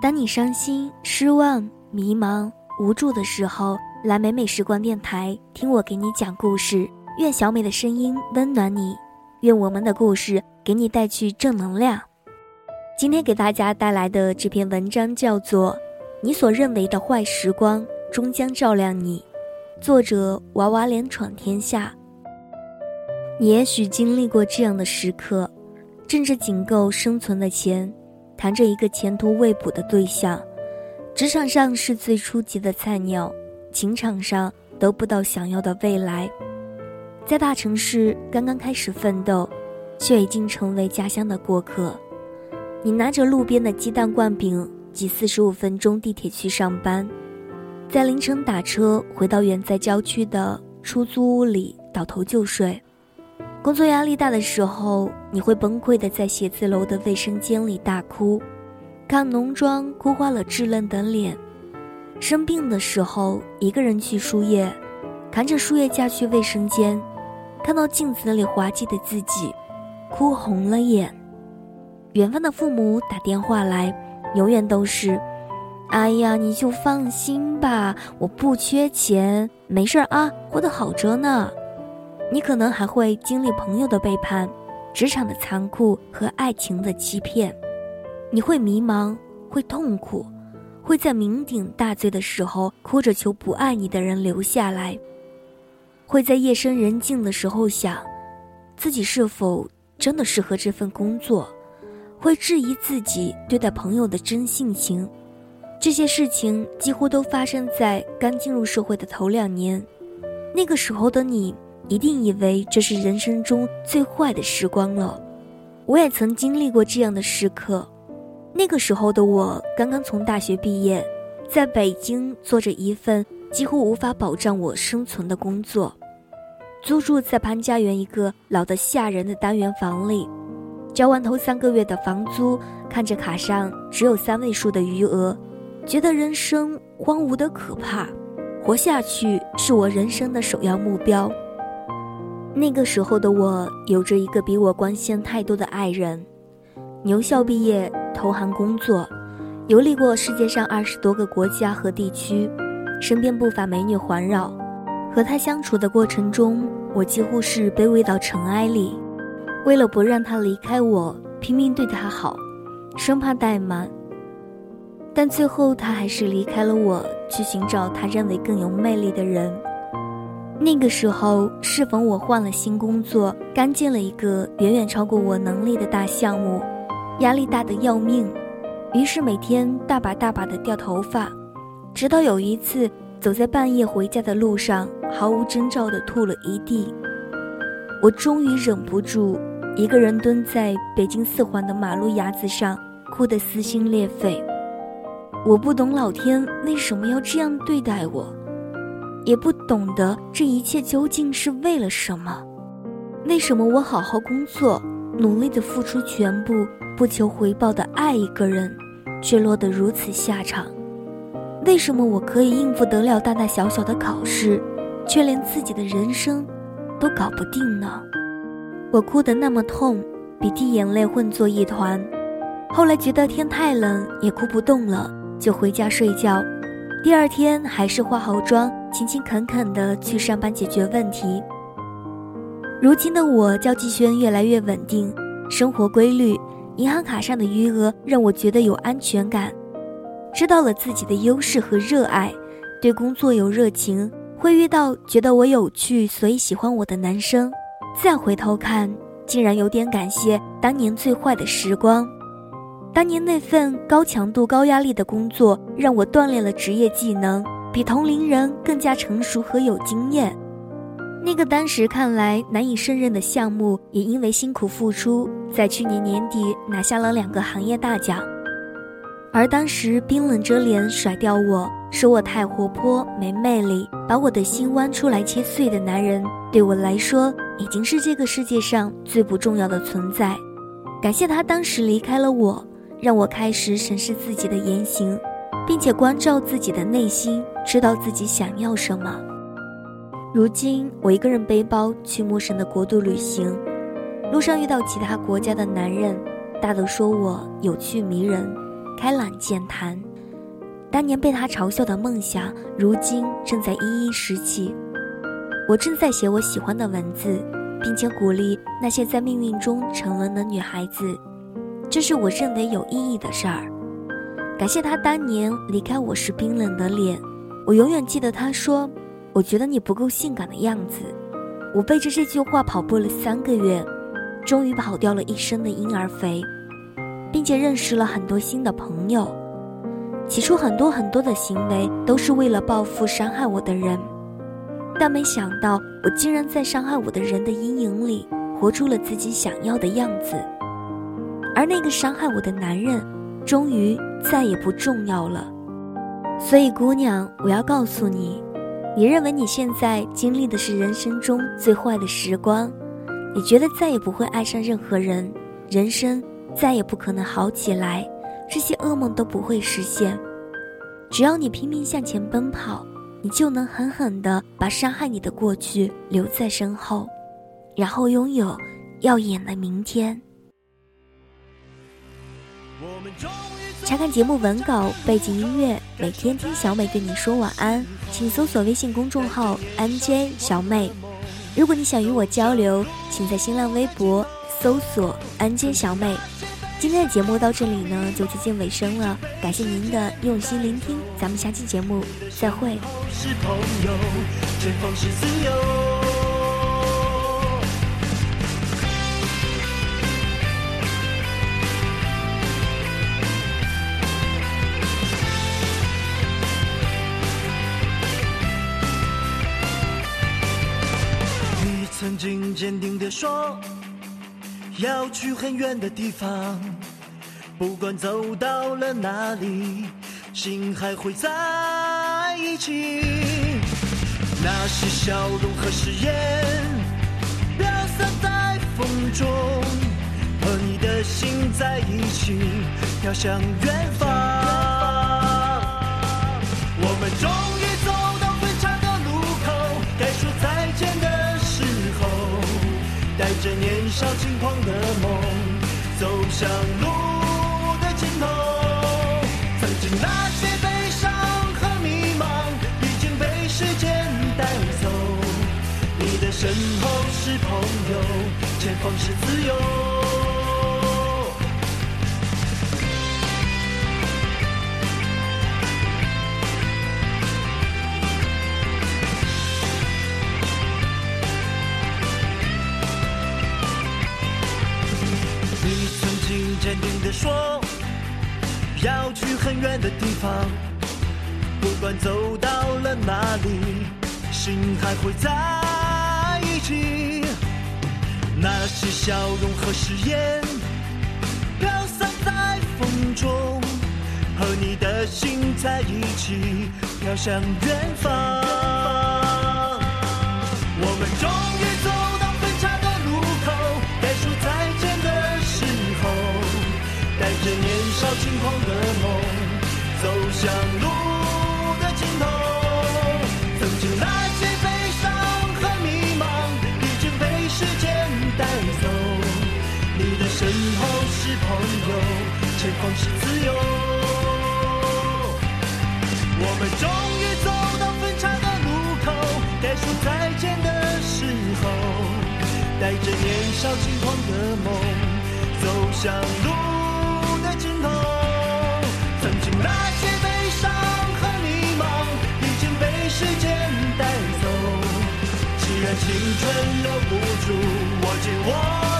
当你伤心、失望、迷茫、无助的时候，来美美时光电台，听我给你讲故事。愿小美的声音温暖你，愿我们的故事给你带去正能量。今天给大家带来的这篇文章叫做《你所认为的坏时光终将照亮你》，作者娃娃脸闯天下。你也许经历过这样的时刻。挣着仅够生存的钱，谈着一个前途未卜的对象，职场上是最初级的菜鸟，情场上得不到想要的未来，在大城市刚刚开始奋斗，却已经成为家乡的过客。你拿着路边的鸡蛋灌饼，挤四十五分钟地铁去上班，在凌晨打车回到远在郊区的出租屋里倒头就睡。工作压力大的时候，你会崩溃的在写字楼的卫生间里大哭，看浓妆哭花了稚嫩的脸；生病的时候，一个人去输液，扛着输液架去卫生间，看到镜子里滑稽的自己，哭红了眼。远方的父母打电话来，永远都是：“哎呀，你就放心吧，我不缺钱，没事儿啊，活得好着呢。”你可能还会经历朋友的背叛、职场的残酷和爱情的欺骗，你会迷茫，会痛苦，会在酩酊大醉的时候哭着求不爱你的人留下来，会在夜深人静的时候想，自己是否真的适合这份工作，会质疑自己对待朋友的真性情，这些事情几乎都发生在刚进入社会的头两年，那个时候的你。一定以为这是人生中最坏的时光了。我也曾经历过这样的时刻。那个时候的我刚刚从大学毕业，在北京做着一份几乎无法保障我生存的工作，租住在潘家园一个老得吓人的单元房里，交完头三个月的房租，看着卡上只有三位数的余额，觉得人生荒芜的可怕，活下去是我人生的首要目标。那个时候的我，有着一个比我光鲜太多的爱人，牛校毕业，投行工作，游历过世界上二十多个国家和地区，身边不乏美女环绕。和他相处的过程中，我几乎是卑微到尘埃里。为了不让他离开我，拼命对他好，生怕怠慢。但最后，他还是离开了我，去寻找他认为更有魅力的人。那个时候，适逢我换了新工作，刚接了一个远远超过我能力的大项目，压力大的要命，于是每天大把大把的掉头发，直到有一次走在半夜回家的路上，毫无征兆的吐了一地。我终于忍不住，一个人蹲在北京四环的马路牙子上，哭得撕心裂肺。我不懂老天为什么要这样对待我。也不懂得这一切究竟是为了什么？为什么我好好工作，努力的付出全部，不求回报的爱一个人，却落得如此下场？为什么我可以应付得了大大小小的考试，却连自己的人生都搞不定呢？我哭得那么痛，鼻涕眼泪混作一团。后来觉得天太冷，也哭不动了，就回家睡觉。第二天还是化好妆。勤勤恳恳地去上班解决问题。如今的我交际圈越来越稳定，生活规律，银行卡上的余额让我觉得有安全感。知道了自己的优势和热爱，对工作有热情，会遇到觉得我有趣所以喜欢我的男生。再回头看，竟然有点感谢当年最坏的时光。当年那份高强度、高压力的工作，让我锻炼了职业技能。比同龄人更加成熟和有经验，那个当时看来难以胜任的项目，也因为辛苦付出，在去年年底拿下了两个行业大奖。而当时冰冷着脸甩掉我说我太活泼没魅力，把我的心剜出来切碎的男人，对我来说已经是这个世界上最不重要的存在。感谢他当时离开了我，让我开始审视自己的言行。并且关照自己的内心，知道自己想要什么。如今我一个人背包去陌生的国度旅行，路上遇到其他国家的男人，大都说我有趣迷人，开朗健谈。当年被他嘲笑的梦想，如今正在一一拾起。我正在写我喜欢的文字，并且鼓励那些在命运中沉沦的女孩子。这是我认为有意义的事儿。感谢他当年离开我时冰冷的脸，我永远记得他说：“我觉得你不够性感的样子。”我背着这句话跑步了三个月，终于跑掉了一身的婴儿肥，并且认识了很多新的朋友。起初很多很多的行为都是为了报复伤害我的人，但没想到我竟然在伤害我的人的阴影里活出了自己想要的样子。而那个伤害我的男人，终于再也不重要了。所以，姑娘，我要告诉你，你认为你现在经历的是人生中最坏的时光，你觉得再也不会爱上任何人，人生再也不可能好起来。这些噩梦都不会实现，只要你拼命向前奔跑，你就能狠狠地把伤害你的过去留在身后，然后拥有耀眼的明天。查看节目文稿、背景音乐，每天听小美对你说晚安，请搜索微信公众号 “nj 小美”。如果你想与我交流，请在新浪微博搜索 “nj 小美”。今天的节目到这里呢，就接近尾声了。感谢您的用心聆听，咱们下期节目再会。你坚定地说。要去很远的地方，不管走到了哪里，心还会在一起。那些笑容和誓言，飘散在风中，和你的心在一起，飘向远方。我们终于走年少轻狂的梦。走向路的尽头，曾经那些悲伤和迷茫已经被时间带走。你的身后是朋友，前方是自由。你曾经坚定地说要去很远的地方，不管走到了哪里，心还会在一起。那些笑容和誓言，飘散在风中，和你的心在一起，飘向远方。我们终于走。轻狂的梦，走向路的尽头。曾经那些悲伤和迷茫，已经被时间带走。你的身后是朋友，前方是自由。我们终于走到分岔的路口，该说再见的时候，带着年少轻狂的梦，走向路。青春的无助，握紧我。